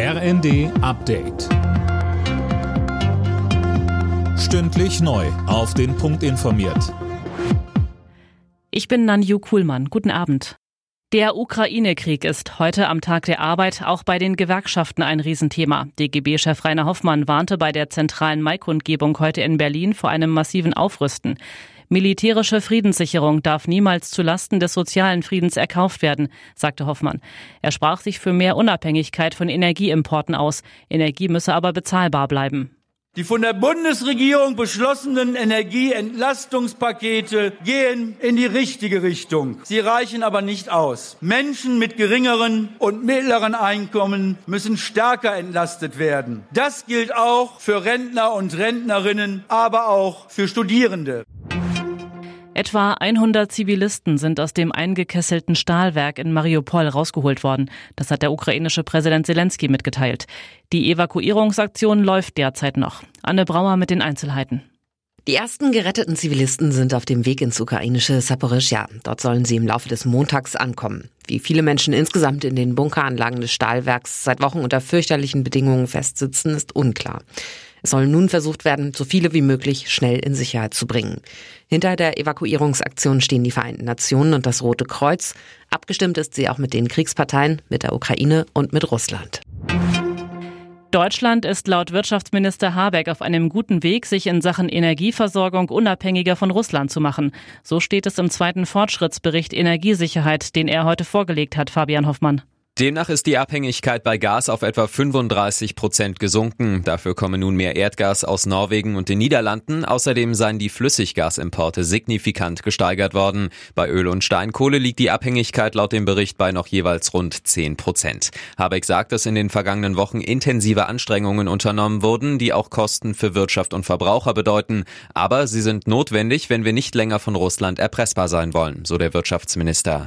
RND Update. Stündlich neu. Auf den Punkt informiert. Ich bin Nanju Kuhlmann. Guten Abend. Der Ukraine-Krieg ist heute am Tag der Arbeit auch bei den Gewerkschaften ein Riesenthema. DGB-Chef Rainer Hoffmann warnte bei der zentralen Maikundgebung heute in Berlin vor einem massiven Aufrüsten. Militärische Friedenssicherung darf niemals zulasten des sozialen Friedens erkauft werden, sagte Hoffmann. Er sprach sich für mehr Unabhängigkeit von Energieimporten aus. Energie müsse aber bezahlbar bleiben. Die von der Bundesregierung beschlossenen Energieentlastungspakete gehen in die richtige Richtung. Sie reichen aber nicht aus. Menschen mit geringeren und mittleren Einkommen müssen stärker entlastet werden. Das gilt auch für Rentner und Rentnerinnen, aber auch für Studierende. Etwa 100 Zivilisten sind aus dem eingekesselten Stahlwerk in Mariupol rausgeholt worden. Das hat der ukrainische Präsident Zelensky mitgeteilt. Die Evakuierungsaktion läuft derzeit noch. Anne Brauer mit den Einzelheiten. Die ersten geretteten Zivilisten sind auf dem Weg ins ukrainische Saporischja. Dort sollen sie im Laufe des Montags ankommen. Wie viele Menschen insgesamt in den Bunkeranlagen des Stahlwerks seit Wochen unter fürchterlichen Bedingungen festsitzen, ist unklar. Es soll nun versucht werden, so viele wie möglich schnell in Sicherheit zu bringen. Hinter der Evakuierungsaktion stehen die Vereinten Nationen und das Rote Kreuz. Abgestimmt ist sie auch mit den Kriegsparteien, mit der Ukraine und mit Russland. Deutschland ist laut Wirtschaftsminister Habeck auf einem guten Weg, sich in Sachen Energieversorgung unabhängiger von Russland zu machen. So steht es im zweiten Fortschrittsbericht Energiesicherheit, den er heute vorgelegt hat, Fabian Hoffmann. Demnach ist die Abhängigkeit bei Gas auf etwa 35 Prozent gesunken. Dafür komme nun mehr Erdgas aus Norwegen und den Niederlanden. Außerdem seien die Flüssiggasimporte signifikant gesteigert worden. Bei Öl und Steinkohle liegt die Abhängigkeit laut dem Bericht bei noch jeweils rund 10 Prozent. Habeck sagt, dass in den vergangenen Wochen intensive Anstrengungen unternommen wurden, die auch Kosten für Wirtschaft und Verbraucher bedeuten. Aber sie sind notwendig, wenn wir nicht länger von Russland erpressbar sein wollen, so der Wirtschaftsminister.